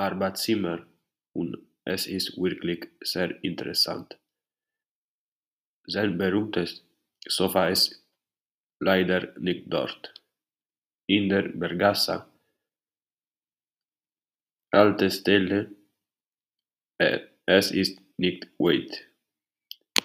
Arba Zimmer und es ist wirklich sehr interessant. Sein berühmtes Sofa ist leider nicht dort. In der Bergassa, alte Stelle, äh, es ist nicht weit.